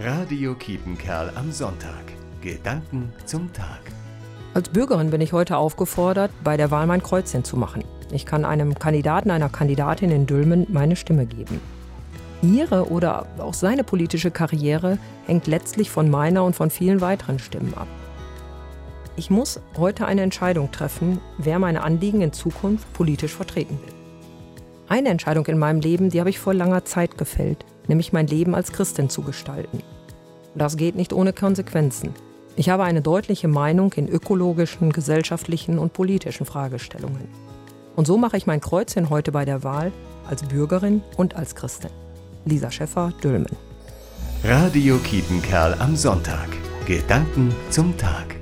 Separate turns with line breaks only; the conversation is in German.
Radio Kiepenkerl am Sonntag. Gedanken zum Tag.
Als Bürgerin bin ich heute aufgefordert, bei der Wahl mein Kreuzchen zu machen. Ich kann einem Kandidaten, einer Kandidatin in Dülmen meine Stimme geben. Ihre oder auch seine politische Karriere hängt letztlich von meiner und von vielen weiteren Stimmen ab. Ich muss heute eine Entscheidung treffen, wer meine Anliegen in Zukunft politisch vertreten will. Eine Entscheidung in meinem Leben, die habe ich vor langer Zeit gefällt, nämlich mein Leben als Christin zu gestalten. Das geht nicht ohne Konsequenzen. Ich habe eine deutliche Meinung in ökologischen, gesellschaftlichen und politischen Fragestellungen. Und so mache ich mein Kreuzchen heute bei der Wahl als Bürgerin und als Christin. Lisa Schäffer, Dülmen.
Radio Kiepenkerl am Sonntag. Gedanken zum Tag.